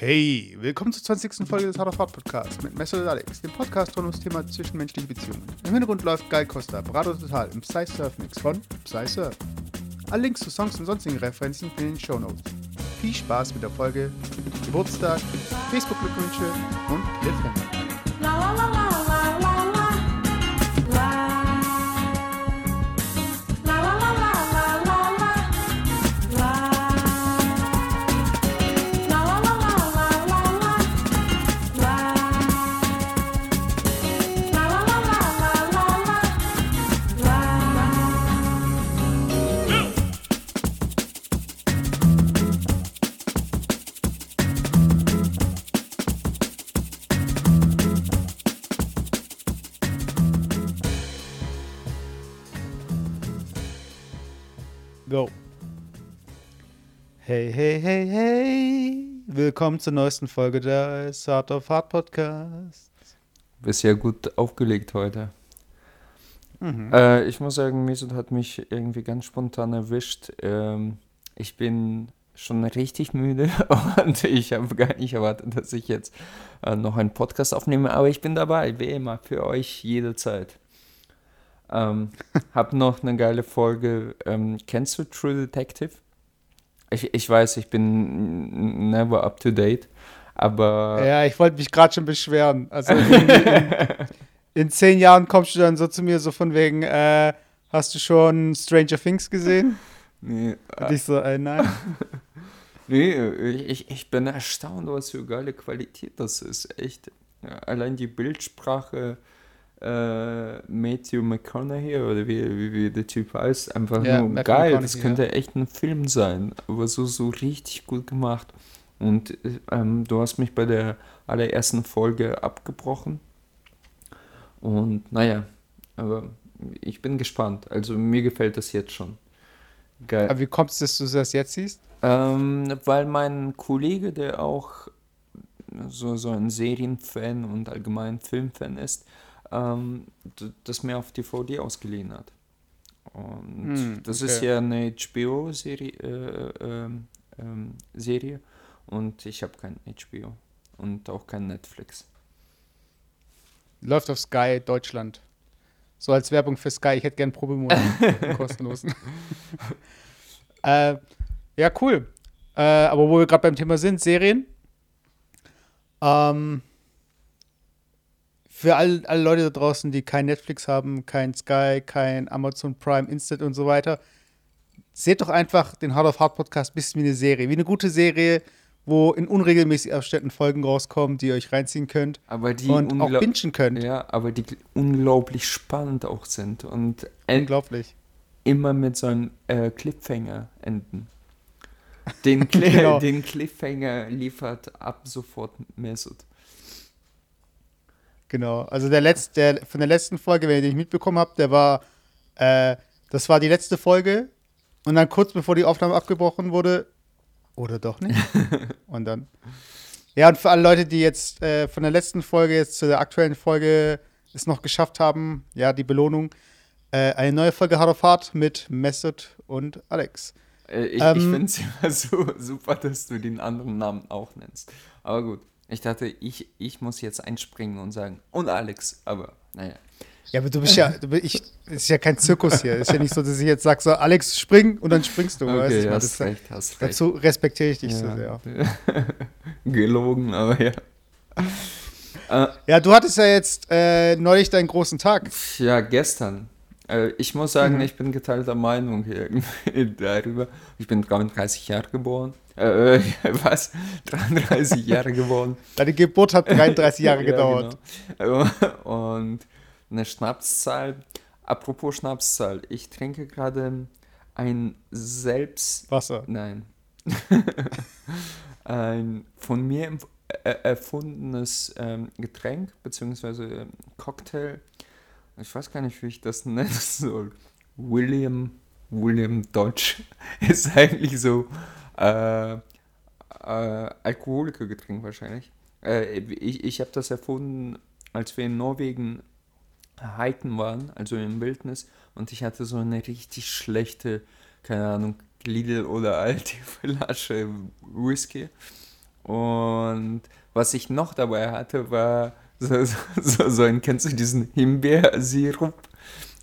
Hey, willkommen zur 20. Folge des Hard of Hard Podcasts mit Messer und Alex, dem Podcast rund ums Thema zwischenmenschliche Beziehungen. Im Hintergrund läuft Guy Costa, Brado Total im Psy Surf Mix von Psy Surf. Alle Links zu Songs und sonstigen Referenzen in den Show Notes. Viel Spaß mit der Folge, Geburtstag, Facebook-Glückwünsche und Cliffhanger. Willkommen zur neuesten Folge des Hard of Hard Podcasts. Bist ja gut aufgelegt heute. Mhm. Äh, ich muss sagen, Mesut hat mich irgendwie ganz spontan erwischt. Ähm, ich bin schon richtig müde und ich habe gar nicht erwartet, dass ich jetzt äh, noch einen Podcast aufnehme, aber ich bin dabei, wie immer, für euch jederzeit. Ähm, hab noch eine geile Folge. Ähm, kennst du True Detective? Ich, ich weiß, ich bin never up to date, aber Ja, ich wollte mich gerade schon beschweren. Also in, in, zehn Jahren kommst du dann so zu mir so von wegen, äh, hast du schon Stranger Things gesehen? nee, Und ich so, äh, nein. Nee, ich, ich bin erstaunt, was für geile Qualität das ist. Echt. Ja, allein die Bildsprache, äh, Matthew McConaughey oder wie, wie, wie der Typ heißt, einfach Ja, nur Matthew geil. Das könnte echt ein Film sein, aber so, so richtig gut gemacht. Und ähm, du hast mich bei der allerersten Folge abgebrochen. Und naja, aber ich bin gespannt. Also mir gefällt das jetzt schon. Geil. Aber wie kommt es, dass du das jetzt siehst? Ähm, weil mein Kollege, der auch so, so ein Serienfan und allgemein Filmfan ist, ähm, das mir auf DVD ausgeliehen hat. Und Hm, das okay. ist ja eine HBO-Serie äh, ähm, ähm, Serie und ich habe kein HBO und auch kein Netflix. Läuft auf Sky Deutschland. So als Werbung für Sky. Ich hätte gern Probemonat. einen kostenlosen. äh, ja, cool. Äh, aber wo wir gerade beim Thema sind, Serien. Ähm, für all, alle Leute da draußen, die kein Netflix haben, kein Sky, kein Amazon Prime, Instant und so weiter, seht doch einfach den Hard of Hard Podcast ein bisschen wie eine Serie. Wie eine gute Serie, wo in unregelmäßigen Abständen Folgen rauskommen, die ihr euch reinziehen könnt und auch bingen könnt. ja, aber die unglaublich spannend auch sind und Unglaublich. immer mit so einem äh, Cliffhanger enden. Den, Cli Genau. den Cliffhanger liefert ab sofort Mesut. Genau. Also der letzte, der, von der letzten Folge, wenn ihr den nicht mitbekommen habt, der war, äh, das war die letzte Folge und dann kurz bevor die Aufnahme abgebrochen wurde, oder doch nicht? und dann. Ja, und für alle Leute, die jetzt äh, von der letzten Folge jetzt zu der aktuellen Folge es noch geschafft haben, ja, die Belohnung, äh, eine neue Folge Hard of Hard mit Mesut und Alex. Äh, ich Ähm. ich finde es immer so super, dass du den anderen Namen auch nennst. Aber gut, ich dachte, ich, ich muss jetzt einspringen und sagen, und Alex, aber naja. Ja, aber du bist ja, du bist, ich, es ist ja kein Zirkus hier. Es ist ja nicht so, dass ich jetzt sage, so, Alex, spring und dann springst du. weißt du? Okay, Ich meine, hast das- recht, hast recht. Dazu respektiere ich dich so Ja. sehr. Gelogen, aber ja. Ja, du hattest ja jetzt äh, neulich deinen großen Tag. Ja, gestern. Äh, ich muss sagen, Mhm. ich bin geteilter Meinung irgendwie darüber. Ich bin 33 Jahre geboren. Äh, äh, was? 33 Jahre geboren. Deine Geburt hat 33 Jahre Ja, gedauert. genau. Und eine Schnapszahl. Apropos Schnapszahl. Ich trinke gerade ein selbst. Wasser. Nein. ein von mir er- erfundenes ähm, Getränk, beziehungsweise ähm, Cocktail. Ich weiß gar nicht, wie ich das nennen soll. William, William Dodge ist eigentlich so äh, äh, Alkoholikergetränk wahrscheinlich. Äh, ich ich habe das erfunden, als wir in Norwegen hiken waren, also im Wildnis, und ich hatte so eine richtig schlechte, keine Ahnung, Lidl oder alte Flasche Whisky. Und was ich noch dabei hatte, war so, so, so ein, kennst du diesen Himbeersirup?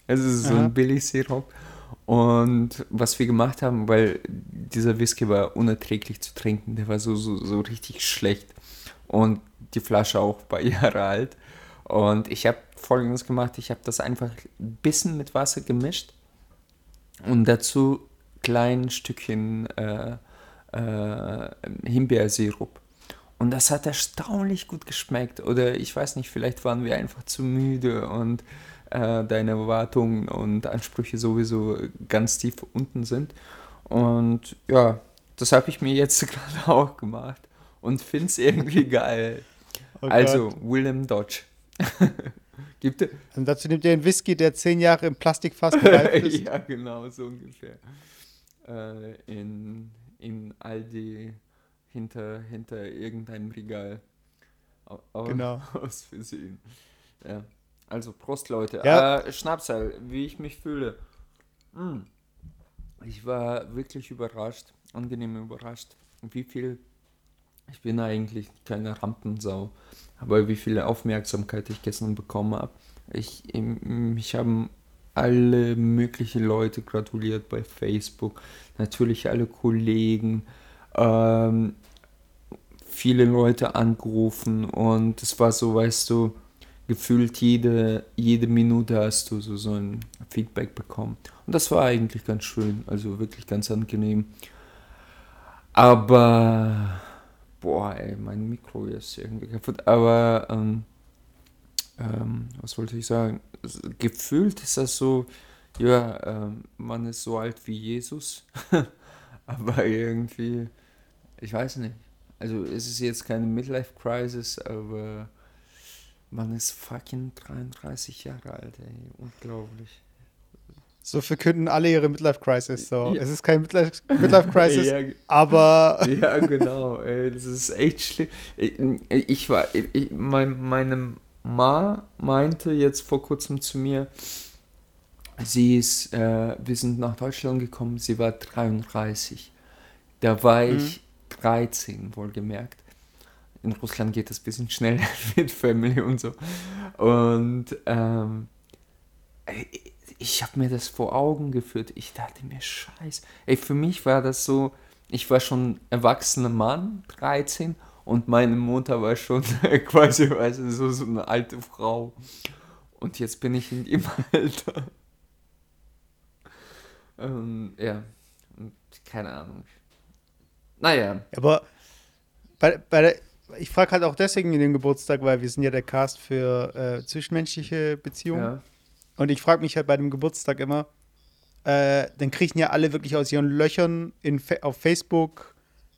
Also so Aha. ein Billigsirup. Und was wir gemacht haben, weil dieser Whisky war unerträglich zu trinken, der war so, so, so richtig schlecht. Und die Flasche auch ein paar Jahre alt. Und ich habe folgendes gemacht: Ich habe das einfach ein bisschen mit Wasser gemischt und dazu kleinen Stückchen äh, äh, Himbeersirup. Und das hat erstaunlich gut geschmeckt. Oder ich weiß nicht, vielleicht waren wir einfach zu müde und äh, deine Erwartungen und Ansprüche sowieso ganz tief unten sind. Und ja, das habe ich mir jetzt gerade auch gemacht und finde es irgendwie geil. Oh also, William Dodge. Gibt? Und dazu nimmt ihr einen Whisky, der zehn Jahre im Plastikfass gereift ist. ja, genau, so ungefähr. Äh, in, in Aldi hinter, hinter irgendeinem Regal. Aber genau. Aus Versehen. Ja. Also Prost, Leute. Ja. Äh, Schnapsal, wie ich mich fühle. Hm. Ich war wirklich überrascht, angenehm überrascht, wie viel. Ich bin eigentlich keine Rampensau, aber wie viel Aufmerksamkeit ich gestern bekommen habe. Ich, mich haben alle möglichen Leute gratuliert bei Facebook, natürlich alle Kollegen, ähm, viele Leute angerufen und es war so, weißt du, gefühlt jede, jede Minute hast du so, so ein Feedback bekommen. Und das war eigentlich ganz schön, also wirklich ganz angenehm. Aber, boah, ey, mein Mikro ist irgendwie kaputt. Aber, ähm, ähm, was wollte ich sagen? Gefühlt ist das so, ja, ähm, man ist so alt wie Jesus. aber irgendwie, ich weiß nicht. Also es ist jetzt keine Midlife-Crisis, aber man ist fucking 33 Jahre alt, ey. Unglaublich. So verkünden alle ihre Midlife-Crisis. So. Ja. Es ist kein Midlife-Crisis, ja, aber. ja, genau. Ey, das ist echt schlimm. Ich, war. Ich, mein, meine Ma meinte jetzt vor kurzem zu mir, sie ist. Äh, wir sind nach Deutschland gekommen, sie war 33. Da war mhm. ich 13, wohlgemerkt. In Russland geht das ein bisschen schneller mit Family und so. Und ähm, ich habe mir das vor Augen geführt. Ich dachte mir, scheiße. Ey, für mich war das so, ich war schon erwachsener Mann, 13, und meine Mutter war schon quasi weißt du, so, so eine alte Frau. Und jetzt bin ich in dem Alter. Ähm, ja, und keine Ahnung. Naja. Aber bei, bei der, ich frage halt auch deswegen in dem Geburtstag, weil wir sind ja der Cast für äh, zwischenmenschliche Beziehungen. Ja. Und ich frage mich halt bei dem Geburtstag immer, äh, dann kriechen ja alle wirklich aus ihren Löchern in, auf Facebook,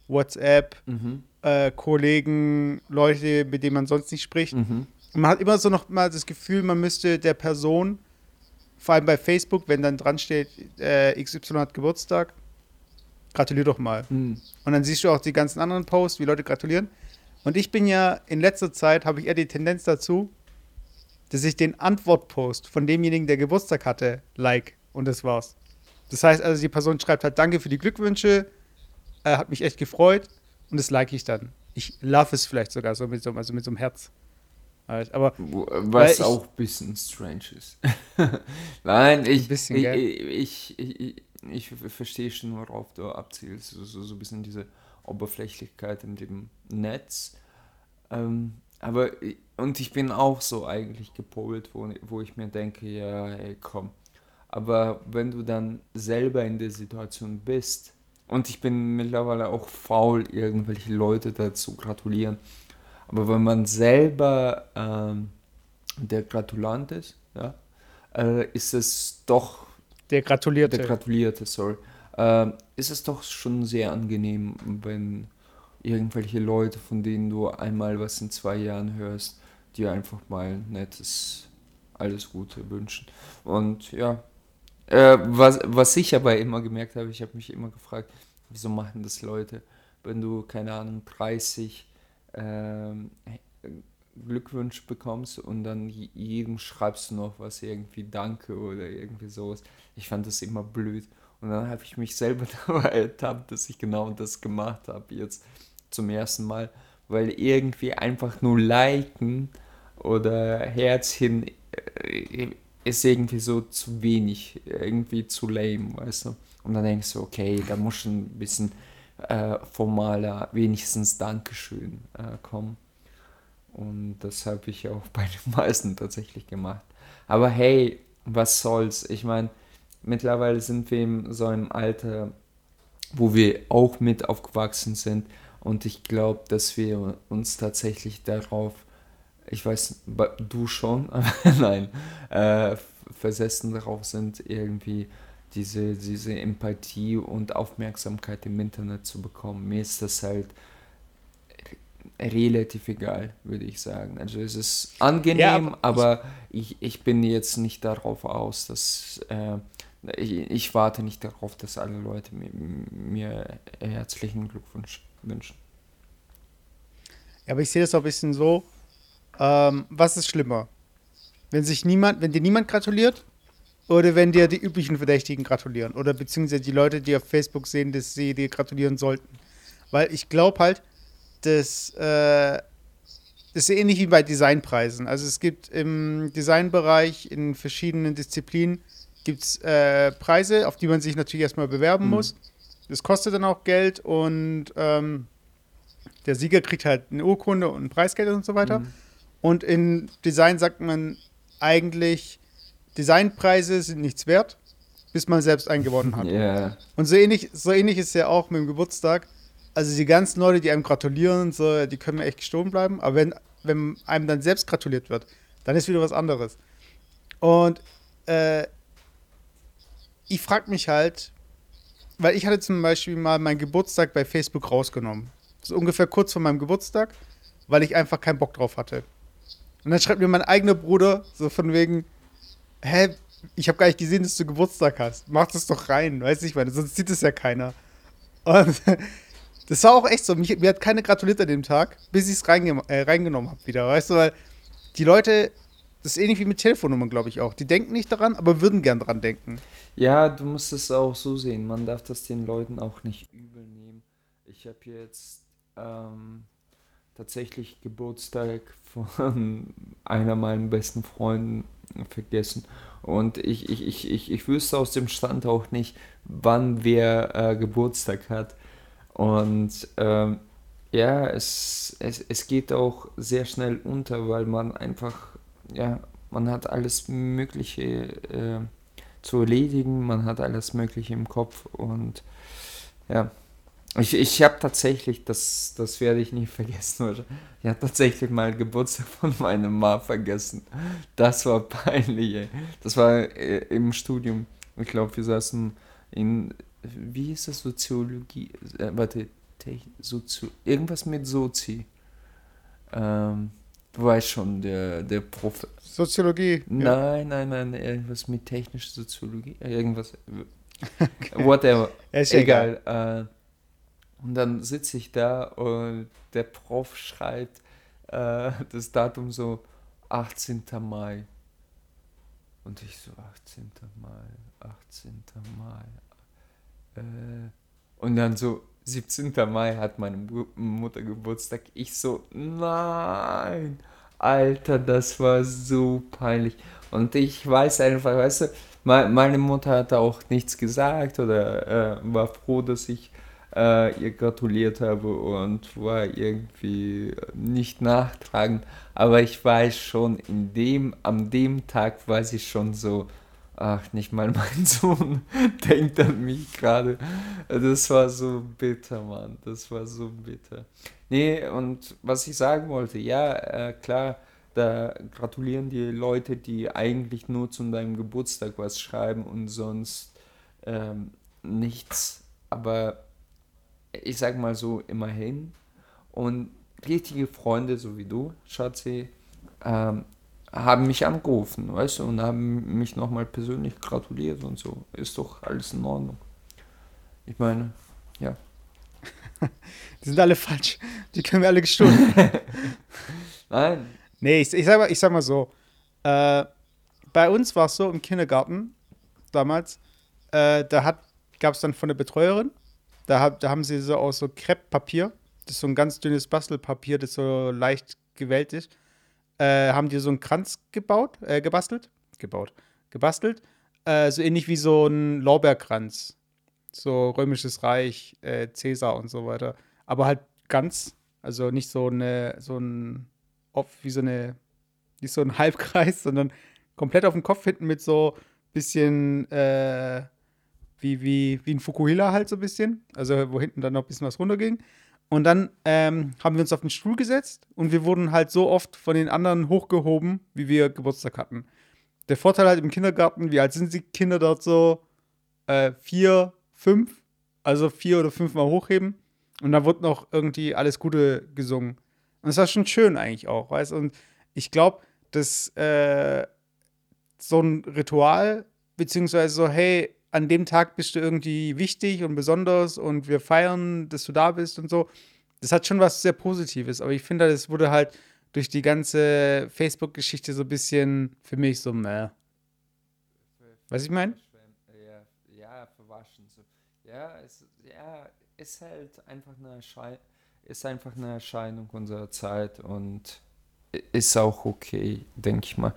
WhatsApp, mhm. äh, Kollegen, Leute, mit denen man sonst nicht spricht. Mhm. Man hat immer so noch mal das Gefühl, man müsste der Person, vor allem bei Facebook, wenn dann dran steht, äh, XY hat Geburtstag, gratulier doch mal. Mhm. Und dann siehst du auch die ganzen anderen Posts, wie Leute gratulieren. Und ich bin ja in letzter Zeit, habe ich eher die Tendenz dazu, dass ich den Antwortpost von demjenigen, der Geburtstag hatte, like. Und das war's. Das heißt also, die Person schreibt halt Danke für die Glückwünsche, äh, hat mich echt gefreut und das like ich dann. Ich love es vielleicht sogar so mit so, also mit so einem Herz. Aber, Was auch ein bisschen strange ist. Nein, ich, ich, ich, ich, ich, verstehe schon, worauf du abzielst. So, so, so ein bisschen diese Oberflächlichkeit in dem Netz. Ähm, aber, und ich bin auch so eigentlich gepolt, wo, wo ich mir denke, ja, ey, komm. Aber wenn du dann selber in der Situation bist, und ich bin mittlerweile auch faul, irgendwelche Leute dazu gratulieren. Aber wenn man selber ähm, der Gratulant ist, ja, äh, ist es doch. Der Gratulierte. Der Gratulierte, sorry äh, ist es doch schon sehr angenehm, wenn irgendwelche Leute, von denen du einmal was in zwei Jahren hörst, dir einfach mal nettes alles Gute wünschen. Und ja, äh, was, was ich aber immer gemerkt habe, ich habe mich immer gefragt, wieso machen das Leute, wenn du, keine Ahnung, 30 äh, Glückwünsche bekommst und dann jedem schreibst du noch was, irgendwie Danke oder irgendwie sowas. Ich fand das immer blöd. Und dann habe ich mich selber dabei ertappt, dass ich genau das gemacht habe jetzt. zum ersten Mal, weil irgendwie einfach nur liken oder Herzchen äh, ist irgendwie so zu wenig, irgendwie zu lame, weißt du. Und dann denkst du, okay, da muss schon ein bisschen äh, formaler, wenigstens Dankeschön äh, kommen. Und das habe ich auch bei den meisten tatsächlich gemacht. Aber hey, was soll's? Ich meine, mittlerweile sind wir in so einem Alter, wo wir auch mit aufgewachsen sind. Und ich glaube, dass wir uns tatsächlich darauf, ich weiß, du schon, aber nein, äh, versessen darauf sind, irgendwie diese, diese Empathie und Aufmerksamkeit im Internet zu bekommen. Mir ist das halt relativ egal, würde ich sagen. Also es ist angenehm, ja, aber, aber ich, ich bin jetzt nicht darauf aus, dass äh, ich, ich, warte nicht darauf, dass alle Leute mir, mir herzlichen Glückwunsch wünschen. Ja, aber ich sehe das auch ein bisschen so, ähm, was ist schlimmer? Wenn sich niemand, wenn dir niemand gratuliert oder wenn dir die üblichen Verdächtigen gratulieren oder beziehungsweise die Leute, die auf Facebook sehen, dass sie dir gratulieren sollten. Weil ich glaube halt, dass äh, das ist ähnlich wie bei Designpreisen. Also es gibt im Designbereich in verschiedenen Disziplinen gibt's, äh, Preise, auf die man sich natürlich erstmal bewerben mhm. muss. Das kostet dann auch Geld und ähm, der Sieger kriegt halt eine Urkunde und ein Preisgeld und so weiter. Mhm. Und in Design sagt man eigentlich, Designpreise sind nichts wert, bis man selbst einen gewonnen hat. Yeah. Und so ähnlich, so ähnlich ist ja auch mit dem Geburtstag. Also die ganzen Leute, die einem gratulieren, so, die können mir echt gestohlen bleiben. Aber wenn, wenn einem dann selbst gratuliert wird, dann ist wieder was anderes. Und äh, ich frage mich halt, weil ich hatte zum Beispiel mal meinen Geburtstag bei Facebook rausgenommen. So ungefähr kurz vor meinem Geburtstag, weil ich einfach keinen Bock drauf hatte. Und dann schreibt mir mein eigener Bruder so von wegen, hä, ich habe gar nicht gesehen, dass du Geburtstag hast. Mach das doch rein, weiß ich meine, sonst sieht es ja keiner. Und das war auch echt so. Mich, mir hat keine gratuliert an dem Tag, bis ich es reinge äh, reingenommen habe wieder, weißt du, weil die Leute, das ist ähnlich wie mit Telefonnummern, glaube ich auch. Die denken nicht daran, aber würden gern dran denken. Ja, du musst es auch so sehen. Man darf das den Leuten auch nicht übel nehmen. Ich habe jetzt ähm, tatsächlich Geburtstag von einer meiner besten Freunden vergessen. Und ich, ich, ich, ich, ich wüsste aus dem Stand auch nicht, wann wer äh, Geburtstag hat. Und ähm, ja, es, es, es geht auch sehr schnell unter, weil man einfach, ja, man hat alles Mögliche äh, zu erledigen, man hat alles Mögliche im Kopf und ja, ich, ich habe tatsächlich, das, das werde ich nie vergessen? Ich habe tatsächlich mal Geburtstag von meiner Ma vergessen. Das war peinlich, ey. Das war äh, im Studium. Ich glaube, wir saßen in, wie ist das, Soziologie? Äh, warte, Sozio irgendwas mit Sozi. Ähm, du weißt schon, der, der Prof. Soziologie? Nein, ja. nein, nein, irgendwas mit technischer Soziologie. Irgendwas. Okay. Whatever. Ist egal. egal. Äh, und dann sitze ich da und der Prof schreibt äh, das Datum so 18. Mai. Und ich so 18. Mai, 18. Mai. Äh, und dann so 17. Mai hat meine Mutter Geburtstag. Ich so, nein, Alter, das war so peinlich. Und ich weiß einfach, weißt du, meine Mutter hat auch nichts gesagt oder äh, war froh, dass ich äh, ihr gratuliert habe und war irgendwie nicht nachtragend. Aber ich weiß schon, in dem, an dem Tag war sie schon so, ach, nicht mal mein Sohn denkt an mich gerade. Das war so bitter, Mann. Das war so bitter. Nee, und was ich sagen wollte, ja, äh, klar, da gratulieren die Leute, die eigentlich nur zu deinem Geburtstag was schreiben und sonst ähm, nichts. Aber ich sag mal so, immerhin. Und richtige Freunde, so wie du, Schatzi, ähm, haben mich angerufen, weißt du, und haben mich nochmal persönlich gratuliert und so. Ist doch alles in Ordnung. Ich meine, ja. Die sind alle falsch. Die können wir alle gestohlen. Nein. Nee, ich, ich, sag mal, ich sag mal so. Äh, bei uns war es so im Kindergarten damals, äh, da gab es dann von der Betreuerin da, da haben sie so aus so Krepppapier das ist so ein ganz dünnes Bastelpapier, das so leicht gewellt ist, äh, haben die so einen Kranz gebaut, äh, gebastelt, gebaut, gebastelt, äh, so ähnlich wie so ein Lorbeerkranz, so römisches Reich, äh, Cäsar und so weiter, aber halt ganz, also nicht so eine, so ein, wie so eine, nicht so ein Halbkreis, sondern komplett auf dem Kopf hinten mit so bisschen äh, wie, wie, wie ein Fukuhila halt so ein bisschen, also wo hinten dann noch ein bisschen was runterging. Und dann ähm, haben wir uns auf den Stuhl gesetzt und wir wurden halt so oft von den anderen hochgehoben, wie wir Geburtstag hatten. Der Vorteil halt im Kindergarten, wie alt sind die Kinder dort so? Äh, vier, fünf, also vier oder fünf Mal hochheben. Und da wurde noch irgendwie alles Gute gesungen. Und das war schon schön eigentlich auch, weißt Und ich glaube, dass äh, so ein Ritual, beziehungsweise so, hey, an dem Tag bist du irgendwie wichtig und besonders und wir feiern, dass du da bist und so. Das hat schon was sehr Positives, aber ich finde, das wurde halt durch die ganze Facebook-Geschichte so ein bisschen für mich so, meh. Was ich meine? Ja, verwaschen. So. Ja, es ja, ist halt einfach eine ist einfach eine Erscheinung unserer Zeit und ist auch okay, denke ich mal.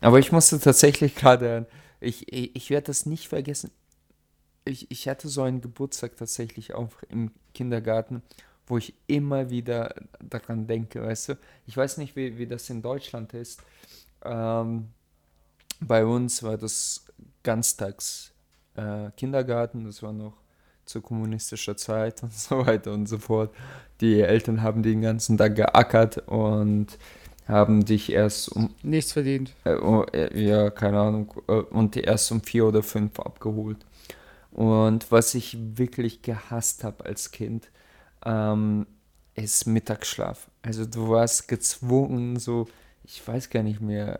Aber ich musste tatsächlich gerade ich, ich, ich werde das nicht vergessen. Ich, ich hatte so einen Geburtstag tatsächlich auch im Kindergarten, wo ich immer wieder daran denke, weißt du. Ich weiß nicht, wie, wie das in Deutschland ist. Ähm, bei uns war das ganztags äh, Kindergarten, das war noch zur kommunistischer Zeit und so weiter und so fort. Die Eltern haben den ganzen Tag geackert und haben dich erst um. Nichts verdient. Äh, oh, äh, ja, keine Ahnung. Äh, und erst um vier oder fünf abgeholt. Und was ich wirklich gehasst habe als Kind, ähm, ist Mittagsschlaf. Also du warst gezwungen, so, ich weiß gar nicht mehr,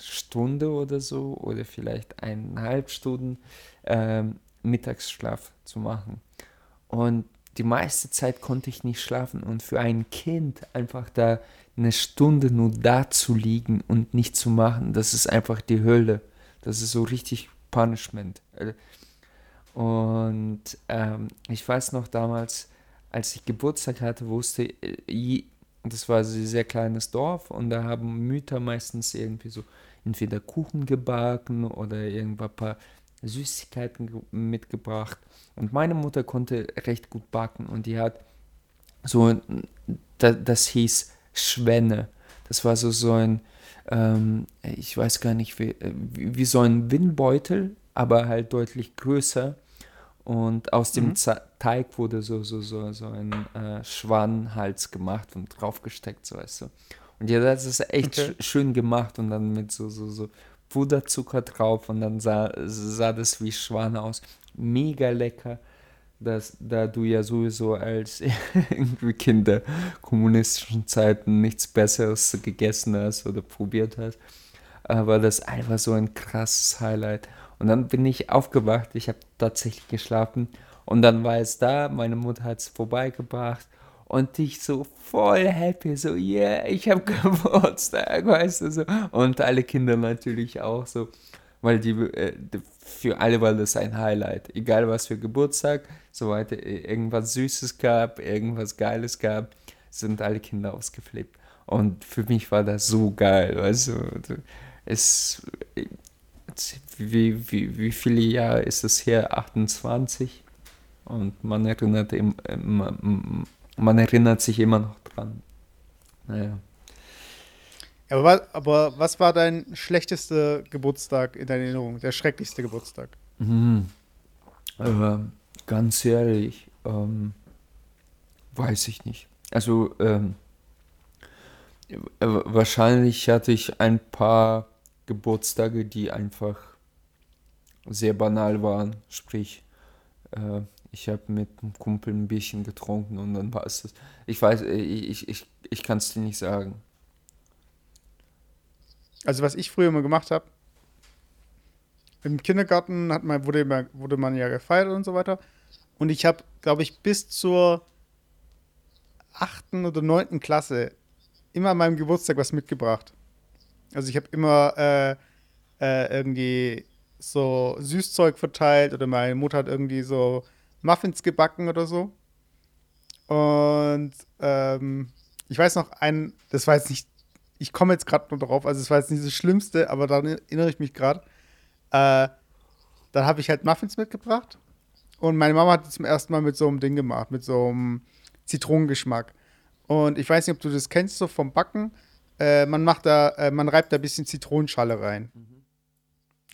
Stunde oder so oder vielleicht eineinhalb Stunden ähm, Mittagsschlaf zu machen. Und die meiste Zeit konnte ich nicht schlafen. Und für ein Kind einfach da eine Stunde nur da zu liegen und nicht zu machen, das ist einfach die Hölle. Das ist so richtig Punishment. Und ähm, ich weiß noch damals, als ich Geburtstag hatte, wusste ich, das war ein sehr kleines Dorf und da haben Mütter meistens irgendwie so entweder Kuchen gebacken oder irgendwann ein paar Süßigkeiten mitgebracht. Und meine Mutter konnte recht gut backen und die hat so, das hieß Schwenne. Das war so, so ein, ähm, ich weiß gar nicht, wie, wie, so ein Windbeutel, aber halt deutlich größer. Und aus dem mhm. Teig wurde so, so, so, so ein äh, Schwanenhals gemacht und draufgesteckt, so weißt du. Und ja, das ist echt okay. sch schön gemacht und dann mit so, so, so Puderzucker drauf und dann sah, sah das wie Schwan aus. Mega lecker dass da du ja sowieso als irgendwie Kinder kommunistischen Zeiten nichts Besseres gegessen hast oder probiert hast, war das einfach so ein krasses Highlight. Und dann bin ich aufgewacht, ich habe tatsächlich geschlafen und dann war es da, meine Mutter hat es vorbeigebracht und ich so voll happy, so, yeah, ich habe Geburtstag, weißt du, so. Und alle Kinder natürlich auch so, weil die, äh, für alle war das ein Highlight. Egal was für Geburtstag, soweit irgendwas Süßes gab, irgendwas Geiles gab, sind alle Kinder ausgeflippt. Und für mich war das so geil. Also, es, wie, wie, wie viele Jahre ist es her? 28. Und man erinnert, man erinnert sich immer noch dran. Naja. Aber was, aber was war dein schlechtester Geburtstag in deiner Erinnerung? Der schrecklichste Geburtstag? Mhm. Äh, ganz ehrlich, ähm, weiß ich nicht. Also, ähm, äh, wahrscheinlich hatte ich ein paar Geburtstage, die einfach sehr banal waren. Sprich, äh, ich habe mit einem Kumpel ein bisschen getrunken und dann war es das. Ich weiß, ich, ich, ich, ich kann es dir nicht sagen. Also was ich früher immer gemacht habe, im Kindergarten hat man, wurde, immer, wurde man ja gefeiert und so weiter. Und ich habe, glaube ich, bis zur achten oder neunten Klasse immer an meinem Geburtstag was mitgebracht. Also ich habe immer äh, äh, irgendwie so Süßzeug verteilt oder meine Mutter hat irgendwie so Muffins gebacken oder so. Und ähm, ich weiß noch, ein, das war jetzt nicht, ich komme jetzt gerade nur drauf, also es war jetzt nicht das Schlimmste, aber daran erinnere ich mich gerade. Äh, dann habe ich halt Muffins mitgebracht und meine Mama hat zum ersten Mal mit so einem Ding gemacht, mit so einem Zitronengeschmack. Und ich weiß nicht, ob du das kennst, so vom Backen. Äh, man macht da, äh, man reibt da ein bisschen Zitronenschale rein. Mhm.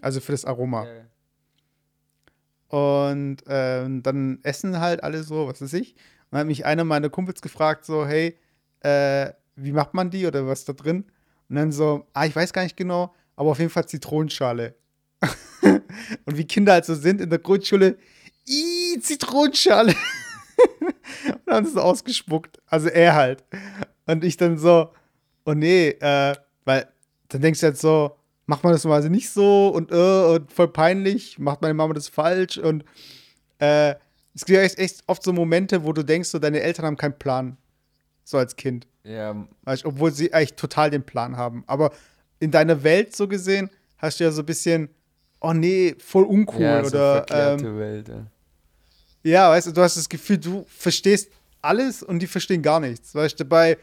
Also für das Aroma. Ja, Und äh, dann essen halt alle so, was weiß ich. Und dann hat mich einer meiner Kumpels gefragt, so, hey, äh, wie macht man die oder was da drin? Und dann so, ah, ich weiß gar nicht genau, aber auf jeden Fall Zitronenschale. und wie Kinder halt so sind in der Grundschule, i Zitronenschale. und dann haben so ausgespuckt. Also er halt. Und ich dann so, oh nee, äh, weil dann denkst du jetzt so, macht man das normalerweise nicht so und, äh, und voll peinlich, macht meine Mama das falsch und äh, es gibt ja echt, echt oft so Momente, wo du denkst, so deine Eltern haben keinen Plan. So als Kind. Ja. Weißt, obwohl sie eigentlich total den Plan haben. Aber in deiner Welt so gesehen hast du ja so ein bisschen, oh nee, voll uncool ja, oder. So ähm, Welt, ja. ja, weißt du, du hast das Gefühl, du verstehst alles und die verstehen gar nichts. Weißt du, dabei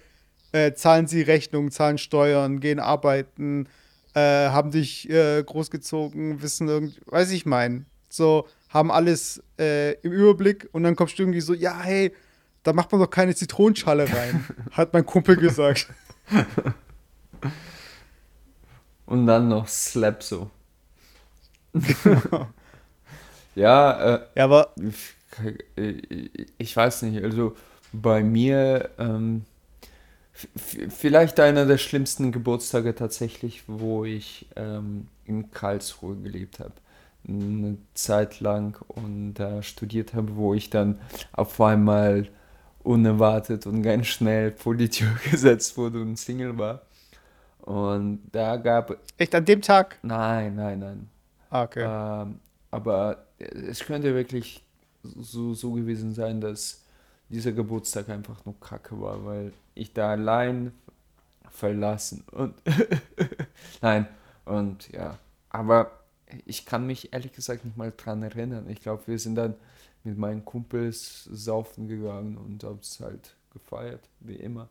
äh, zahlen sie Rechnungen, zahlen Steuern, gehen arbeiten, äh, haben dich äh, großgezogen, wissen irgendwie, weiß ich mein, so haben alles äh, im Überblick und dann kommst du irgendwie so, ja, hey, da macht man doch keine Zitronenschale rein, hat mein Kumpel gesagt. und dann noch Slap so. ja, äh, ja, aber ich weiß nicht, also bei mir ähm, vielleicht einer der schlimmsten Geburtstage tatsächlich, wo ich ähm, in Karlsruhe gelebt habe. Eine Zeit lang und da äh, studiert habe, wo ich dann auf einmal unerwartet und ganz schnell vor die Tür gesetzt wurde und Single war. Und da gab. Echt an dem Tag? Nein, nein, nein. Ah, okay. Ähm, aber es könnte wirklich so, so gewesen sein, dass dieser Geburtstag einfach nur kacke war, weil ich da allein verlassen und nein und ja, aber ich kann mich ehrlich gesagt nicht mal dran erinnern. Ich glaube, wir sind dann mit meinen Kumpels saufen gegangen und haben es halt gefeiert, wie immer.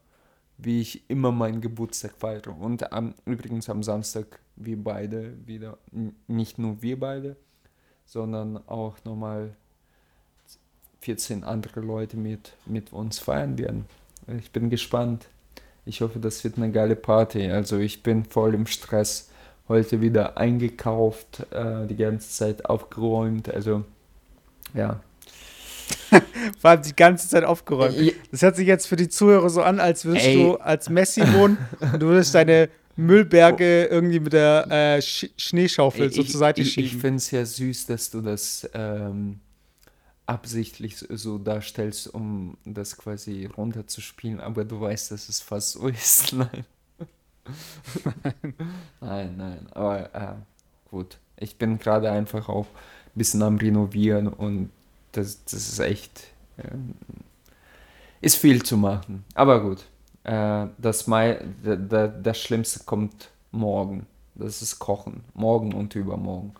Wie ich immer meinen Geburtstag feiere. Und am, übrigens am Samstag wir beide wieder, nicht nur wir beide, sondern auch nochmal 14 andere Leute mit, mit uns feiern werden. Ich bin gespannt. Ich hoffe, das wird eine geile Party. Also ich bin voll im Stress. Heute wieder eingekauft, äh, die ganze Zeit aufgeräumt. Also ja. War die ganze Zeit aufgeräumt. Das hört sich jetzt für die Zuhörer so an, als würdest Ey. du als Messi wohnen und du würdest deine Müllberge irgendwie mit der äh, Sch Schneeschaufel ich, so zur Seite ich, schieben. Ich finde es ja süß, dass du das ähm, absichtlich so darstellst, um das quasi runterzuspielen, aber du weißt, dass es fast so ist. Nein. nein, nein. Aber äh, gut. Ich bin gerade einfach auch ein bisschen am Renovieren und das, das ist echt. Äh, ist viel zu machen. Aber gut. Äh, das, das Schlimmste kommt morgen. Das ist Kochen. Morgen und übermorgen.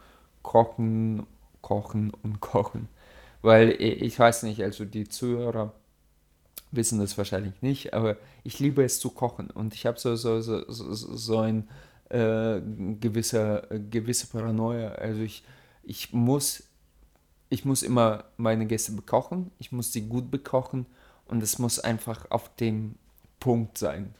Kochen, kochen und kochen. Weil ich weiß nicht, also die Zuhörer wissen das wahrscheinlich nicht, aber ich liebe es zu kochen und ich habe so, so, so, so, so ein äh, gewisser, gewisse Paranoia. Also ich, ich muss ich muss immer meine Gäste bekochen, ich muss sie gut bekochen und es muss einfach auf dem Punkt sein.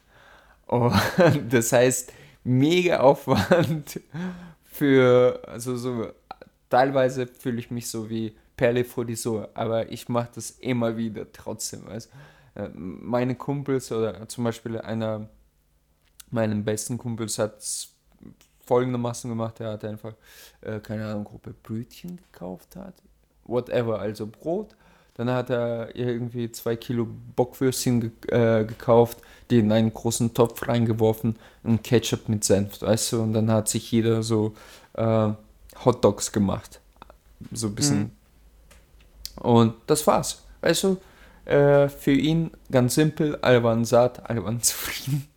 Und das heißt, mega Aufwand für, also so, teilweise fühle ich mich so wie Perle vor die Sohle, aber ich mache das immer wieder trotzdem. Äh, meine Kumpels oder zum Beispiel einer meiner besten Kumpels hat folgendermaßen gemacht, er hat einfach, äh, keine Ahnung, Gruppe Brötchen gekauft hat, whatever, also Brot. Dann hat er irgendwie zwei Kilo Bockwürstchen ge äh, gekauft, die in einen großen Topf reingeworfen und Ketchup mit Senf, weißt du, und dann hat sich jeder so äh, Hot Dogs gemacht. So ein bisschen mhm. Und das war's. Weißt du, äh, für ihn ganz simpel, alle waren satt, alle waren zufrieden.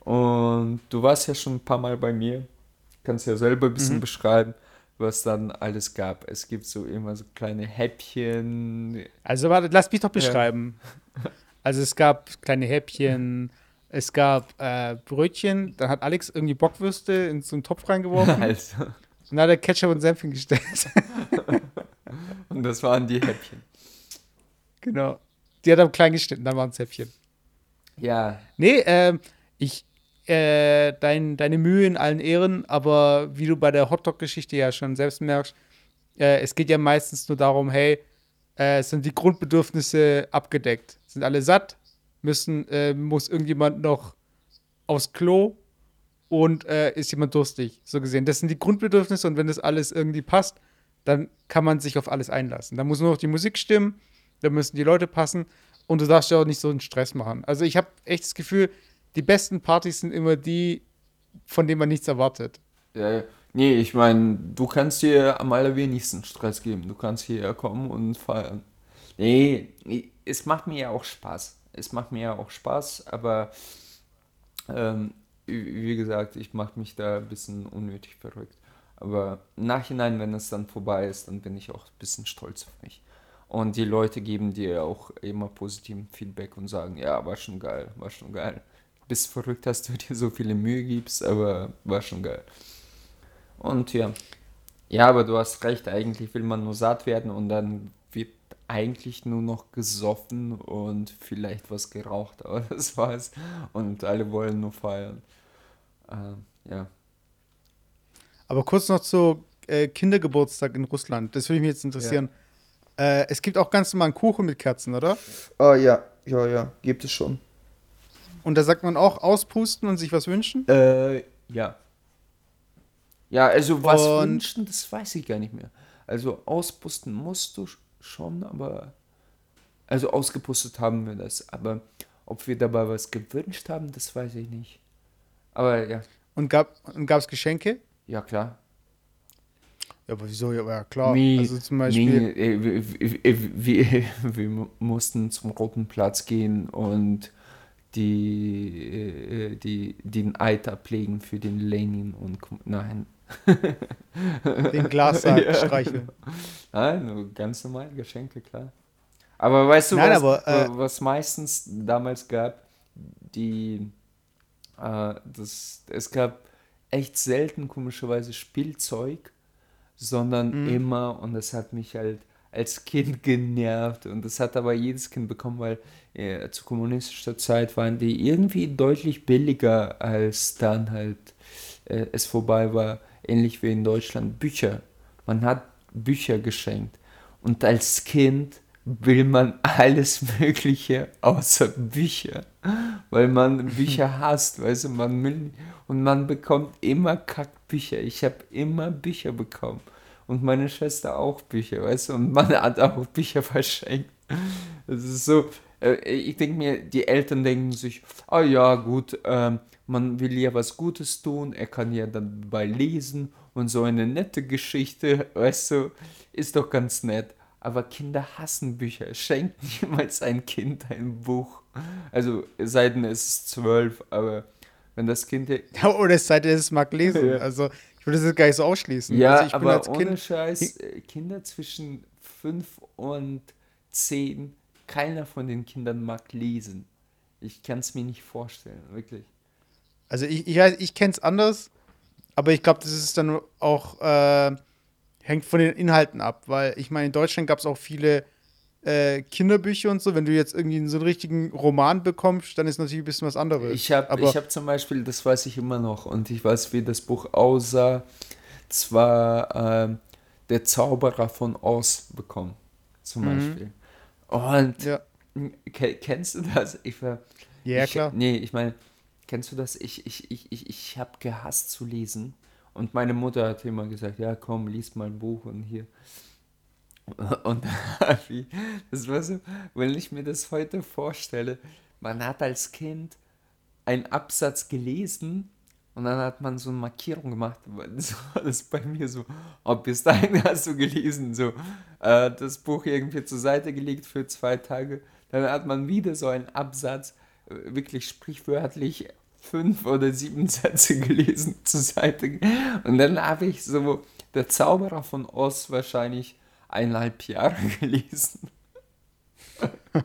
Und du warst ja schon ein paar Mal bei mir, kannst ja selber ein bisschen mhm. beschreiben. Was dann alles gab. Es gibt so immer so kleine Häppchen. Also warte, lass mich doch beschreiben. Ja. Also es gab kleine Häppchen, es gab äh, Brötchen, dann hat Alex irgendwie Bockwürste in so einen Topf reingeworfen. Also. Und dann hat er Ketchup und Senf hingestellt. und das waren die Häppchen. Genau. Die hat er klein geschnitten, dann waren es Häppchen. Ja. Nee, äh, ich, äh, dein, deine Mühe in allen Ehren, aber wie du bei der Hotdog-Geschichte ja schon selbst merkst, äh, es geht ja meistens nur darum, hey, äh, sind die Grundbedürfnisse abgedeckt? Sind alle satt? Müssen, äh, muss irgendjemand noch aufs Klo? Und äh, ist jemand durstig? So gesehen. Das sind die Grundbedürfnisse und wenn das alles irgendwie passt, dann kann man sich auf alles einlassen. Da muss nur noch die Musik stimmen, da müssen die Leute passen und du darfst ja auch nicht so einen Stress machen. Also ich habe echt das Gefühl, die besten Partys sind immer die, von denen man nichts erwartet. Ja, nee, ich meine, du kannst dir am allerwenigsten Stress geben. Du kannst hierher kommen und feiern. Nee, es macht mir ja auch Spaß. Es macht mir ja auch Spaß, aber ähm, wie gesagt, ich mache mich da ein bisschen unnötig verrückt. Aber Nachhinein, wenn es dann vorbei ist, dann bin ich auch ein bisschen stolz auf mich. Und die Leute geben dir auch immer positiven Feedback und sagen, ja, war schon geil, war schon geil bist verrückt, dass du dir so viele Mühe gibst, aber war schon geil. Und ja. Ja, aber du hast recht, eigentlich will man nur satt werden und dann wird eigentlich nur noch gesoffen und vielleicht was geraucht, aber das war's. Und alle wollen nur feiern. Äh, ja. Aber kurz noch zu äh, Kindergeburtstag in Russland. Das würde mich jetzt interessieren. Ja. Äh, es gibt auch ganz normalen Kuchen mit Kerzen, oder? Ah, ja, ja, ja, gibt es schon. Und da sagt man auch auspusten und sich was wünschen? Äh, ja. Ja, also was und wünschen, das weiß ich gar nicht mehr. Also auspusten musst du schon, aber. Also ausgepustet haben wir das. Aber ob wir dabei was gewünscht haben, das weiß ich nicht. Aber ja. Und gab es Geschenke? Ja, klar. Ja, aber wieso? Ja, klar. Nee, also zum Beispiel. Nee, wir, wir, wir, mussten zum Roten Platz gehen und die, äh, die den Eid ablegen für den Lenin und nein. Den Glassack ja, streicheln. Nein, ganz normal Geschenke, klar. Aber weißt du, nein, was, aber, äh, was meistens damals gab, die äh, das, es gab echt selten komischerweise Spielzeug, sondern mhm. immer, und das hat mich halt als Kind genervt. Und das hat aber jedes Kind bekommen, weil äh, zu kommunistischer Zeit waren die irgendwie deutlich billiger, als dann halt äh, es vorbei war, ähnlich wie in Deutschland, Bücher. Man hat Bücher geschenkt. Und als Kind will man alles Mögliche außer Bücher, weil man Bücher hasst, weißt du, man will, und man bekommt immer Kackbücher. Ich habe immer Bücher bekommen und meine Schwester auch Bücher, weißt du, und man hat auch Bücher verschenkt. Das ist so, äh, ich denke mir, die Eltern denken sich, ah oh ja, gut, ähm, man will ja was Gutes tun, er kann ja dann dabei lesen und so eine nette Geschichte, weißt du, ist doch ganz nett. Aber Kinder hassen Bücher. Schenkt niemals ein Kind ein Buch. Also, seitdem es ist zwölf, aber wenn das Kind. Ja, oder es sei denn, es mag lesen. Ja. Also, ich würde das gar nicht so ausschließen. Ja, also aber ohne kind Scheiß, äh, Kinder zwischen 5 und 10, keiner von den Kindern mag lesen. Ich kann es mir nicht vorstellen, wirklich. Also ich, ich, ich kenne es anders, aber ich glaube, das ist dann auch, äh, hängt von den Inhalten ab, weil ich meine, in Deutschland gab es auch viele äh, Kinderbücher und so, wenn du jetzt irgendwie so einen richtigen Roman bekommst, dann ist natürlich ein bisschen was anderes. Ich habe hab zum Beispiel, das weiß ich immer noch, und ich weiß, wie das Buch aussah, zwar äh, Der Zauberer von Oz bekommen, zum mhm. Beispiel. Und ja. kennst du das? Ich war, ja, ich, klar. Nee, ich meine, kennst du das? Ich, ich, ich, ich, ich habe gehasst zu lesen. Und meine Mutter hat immer gesagt, ja komm, lies mal ein Buch und hier. Und das war so, wenn ich mir das heute vorstelle, man hat als Kind einen Absatz gelesen und dann hat man so eine Markierung gemacht. So war das bei mir so, oh, bis dahin hast du gelesen, so äh, das Buch irgendwie zur Seite gelegt für zwei Tage. Dann hat man wieder so einen Absatz, äh, wirklich sprichwörtlich fünf oder sieben Sätze gelesen zur Seite. Und dann habe ich so der Zauberer von Oz wahrscheinlich eineinhalb Jahre gelesen.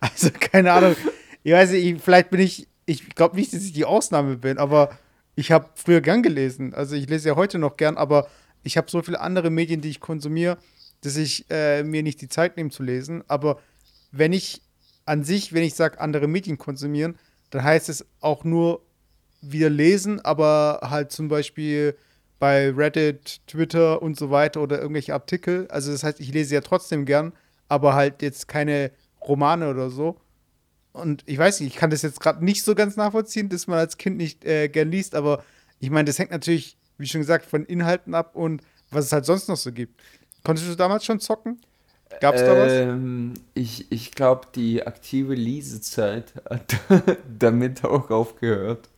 Also, keine Ahnung. Ich weiß nicht, vielleicht bin ich, ich glaube nicht, dass ich die Ausnahme bin, aber ich habe früher gern gelesen. Also, ich lese ja heute noch gern, aber ich habe so viele andere Medien, die ich konsumiere, dass ich äh, mir nicht die Zeit nehme zu lesen. Aber wenn ich an sich, wenn ich sage, andere Medien konsumieren, dann heißt es auch nur wieder lesen, aber halt zum Beispiel bei Reddit, Twitter und so weiter oder irgendwelche Artikel. Also das heißt, ich lese ja trotzdem gern, aber halt jetzt keine Romane oder so. Und ich weiß nicht, ich kann das jetzt gerade nicht so ganz nachvollziehen, dass man als Kind nicht äh, gern liest, aber ich meine, das hängt natürlich, wie schon gesagt, von Inhalten ab und was es halt sonst noch so gibt. Konntest du damals schon zocken? Gab es da was? Ähm, ich ich glaube, die aktive Lesezeit hat damit auch aufgehört.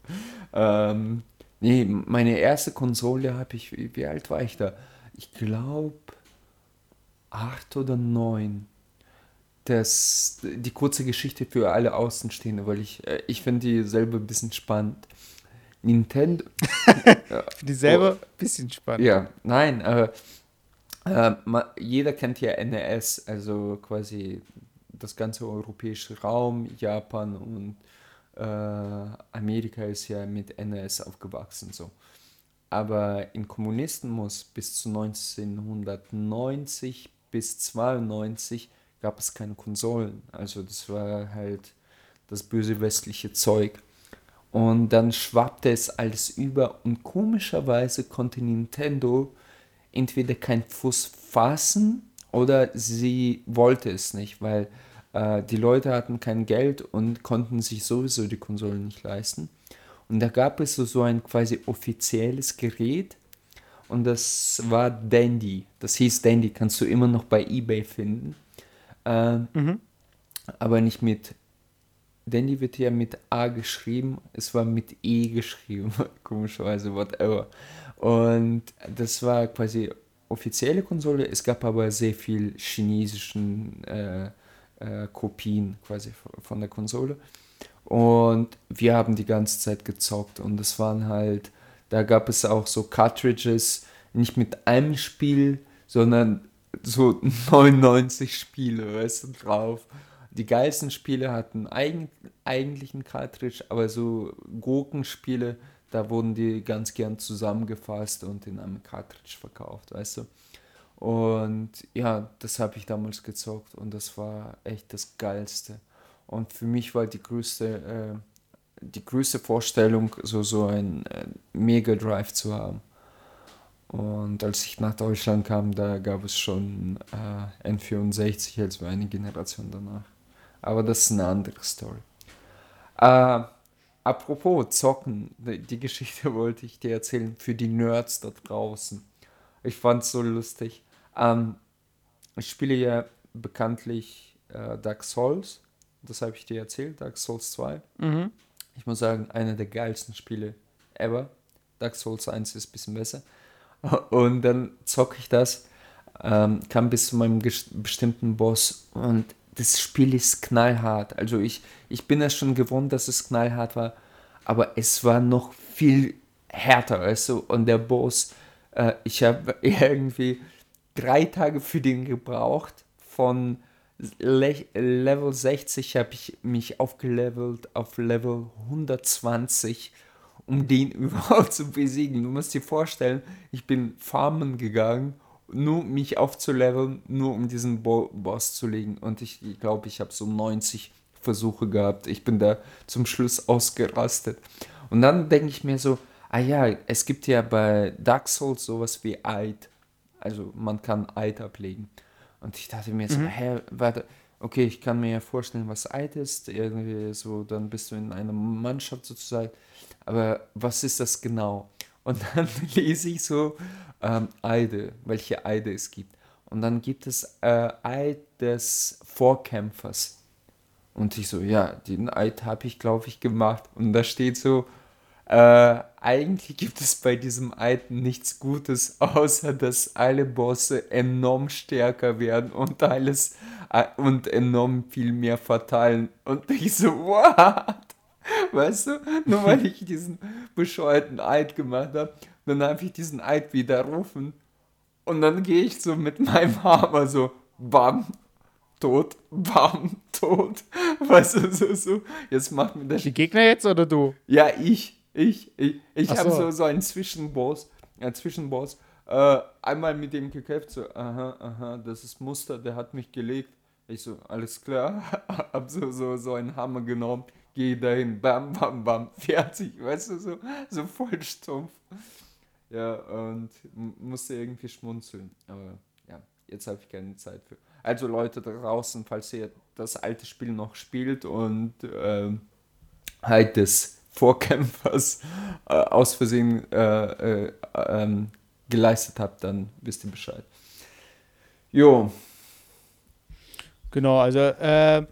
Ähm, nee, meine erste Konsole habe ich, wie, alt war ich da? Ich glaube, acht oder neun das, die kurze Geschichte für alle Außenstehende, weil ich, äh, ich finde die selber ein bisschen spannend. Nintendo. die selber ein oh, bisschen spannend. Ja, nein, aber äh, man, jeder kennt ja NES, also quasi das ganze europäische Raum, Japan und äh, Amerika ist ja mit NES aufgewachsen so. Aber in Kommunismus bis zu 1990 bis 92 gab es keine Konsolen. Also das war halt das böse westliche Zeug. Und dann schwappte es alles über und komischerweise konnte Nintendo entweder keinen Fuß fassen oder sie wollte es nicht, weil äh, die Leute hatten kein Geld und konnten sich sowieso die Konsolen nicht leisten. Und da gab es so, so ein quasi offizielles Gerät und das war Dandy. Das hieß Dandy, kannst du immer noch bei eBay finden. Äh, mhm. Aber nicht mit. Dandy wird ja mit A geschrieben, es war mit E geschrieben, komischerweise, whatever. Und das war quasi offizielle Konsole, es gab aber sehr viel chinesischen äh, äh, Kopien quasi von der Konsole. Und wir haben die ganze Zeit gezockt und es waren halt, da gab es auch so Cartridges, nicht mit einem Spiel, sondern so 99 Spiele, weißt du, drauf. Die geilsten Spiele hatten eigen, eigentlich einen Cartridge, aber so Gurkenspiele, da wurden die ganz gern zusammengefasst und in einem Cartridge verkauft, weißt du. Und ja, das habe ich damals gezockt und das war echt das Geilste. Und für mich war die größte, äh, die größte Vorstellung, so, so ein äh, Mega Drive zu haben. Und als ich nach Deutschland kam, da gab es schon äh, N64, also eine Generation danach. Aber das ist eine andere Story. Äh, apropos Zocken, die Geschichte wollte ich dir erzählen für die Nerds da draußen. Ich fand es so lustig. Ähm, ich spiele ja bekanntlich äh, Dark Souls. Das habe ich dir erzählt, Dark Souls 2. Mhm. Ich muss sagen, einer der geilsten Spiele ever. Dark Souls 1 ist ein bisschen besser. Und dann zocke ich das, ähm, kam bis zu meinem bestimmten Boss und das Spiel ist knallhart. Also ich, ich bin es schon gewohnt, dass es knallhart war, aber es war noch viel härter, du? Und der Boss, äh, ich habe irgendwie drei Tage für den gebraucht. Von Le Level 60 habe ich mich aufgelevelt auf Level 120 um den überhaupt zu besiegen. Du musst dir vorstellen, ich bin farmen gegangen, nur mich aufzuleveln, nur um diesen Bo Boss zu legen. Und ich glaube, ich habe so 90 Versuche gehabt. Ich bin da zum Schluss ausgerastet. Und dann denke ich mir so, ah ja, es gibt ja bei Dark Souls sowas wie Eid. Also man kann Eid ablegen. Und ich dachte mir so, mhm. hä, warte, okay, ich kann mir ja vorstellen, was Eid ist. Irgendwie so, dann bist du in einer Mannschaft sozusagen aber was ist das genau? Und dann lese ich so ähm, Eide, welche Eide es gibt. Und dann gibt es äh, Eid des Vorkämpfers. Und ich so, ja, den Eid habe ich, glaube ich, gemacht. Und da steht so, äh, eigentlich gibt es bei diesem Eid nichts Gutes, außer dass alle Bosse enorm stärker werden und alles äh, und enorm viel mehr verteilen. Und ich so, what? Weißt du? Nur weil ich diesen bescheuerten Eid gemacht habe. Dann habe ich diesen Eid widerrufen Und dann gehe ich so mit meinem Hammer so, bam, tot, bam, tot. Weißt du, so, so. Jetzt macht mir das. Die Gegner jetzt oder du? Ja, ich. Ich. Ich, ich habe so. so, so einen Zwischenboss. Einen Zwischenboss. Äh, einmal mit dem gekämpft, so, aha, aha, das ist Muster, der hat mich gelegt. Ich so, alles klar. hab so, so, so einen Hammer genommen. Geh dahin, bam, bam, bam, fertig. Weißt du, so, so voll stumpf. Ja, und musste irgendwie schmunzeln. Aber ja, jetzt habe ich keine Zeit für. Also Leute da draußen, falls ihr das alte Spiel noch spielt und ähm, halt des Vorkämpfers äh, aus Versehen äh, äh, ähm, geleistet habt, dann wisst ihr Bescheid. Jo, Genau, also, äh,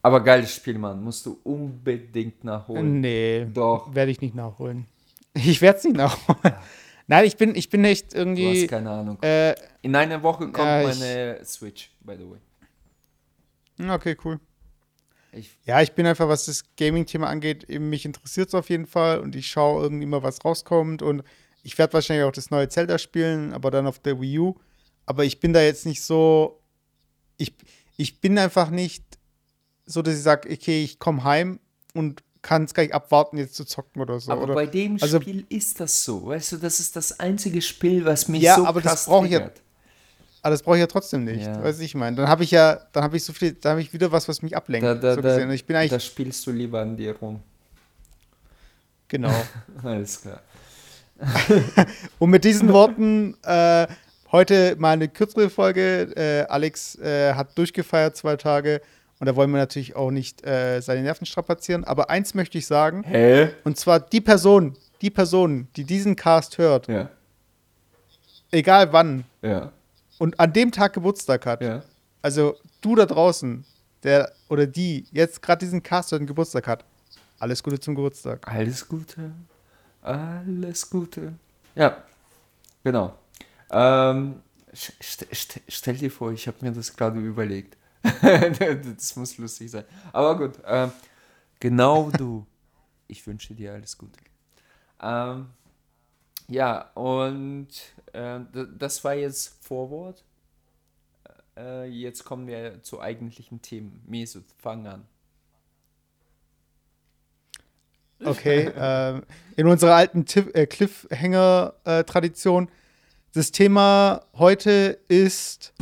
aber geiles Spiel, Mann. Musst du unbedingt nachholen. nee, Doch. werde ich nicht nachholen. Ich werde es nicht nachholen. Nein, ich bin, ich bin echt Du irgendwie, hast keine Ahnung. äh, In einer Woche kommt Ja, meine Switch, by the way. okay, cool. Ich, Ja, ich bin einfach, was das Gaming-Thema angeht, eben mich interessiert es auf jeden Fall und ich schaue irgendwie immer, was rauskommt und ich werde wahrscheinlich auch das neue Zelda spielen, aber dann auf der Wii U. Aber ich bin da jetzt nicht so, ich, ich bin einfach nicht so, dass ich sage, okay, ich komme heim und kann es gar nicht abwarten, jetzt zu zocken oder so. aber oder? bei dem also- Spiel ist das so. Weißt du, das ist das einzige Spiel, was mich Ja, so aber das krass brauche ich ja-. Aber das brauche ich ja trotzdem nicht. Ja. Weißt du, ich meine, dann habe ich ja, dann habe ich so viel, dann habe ich wieder was, was mich ablenkt. Da, da, so da, ich bin eigentlich, da spielst du lieber an dir rum. genau. Alles klar. Und mit diesen Worten äh, heute mal eine kürzere Folge. Äh, Alex äh, hat durchgefeiert zwei Tage und da wollen wir natürlich auch nicht äh, seine Nerven strapazieren. Aber eins möchte ich sagen, Hä? und zwar die Person, die Person, die diesen Cast hört, Ja, egal wann ja, und an dem Tag Geburtstag hat, ja. also du da draußen, der oder die jetzt gerade diesen Cast und Geburtstag hat, alles Gute zum Geburtstag. Alles Gute. Alles Gute. Ja, genau. Ähm, st st stell dir vor, ich habe mir das gerade überlegt. das muss lustig sein. Aber gut, ähm, genau du. Ich wünsche dir alles Gute. Ähm, ja, und äh, das war jetzt Vorwort. Äh, jetzt kommen wir zu eigentlichen Themen. Mesut, fang an. Okay, ähm, in unserer alten äh, Cliffhanger-Tradition. das Thema heute ist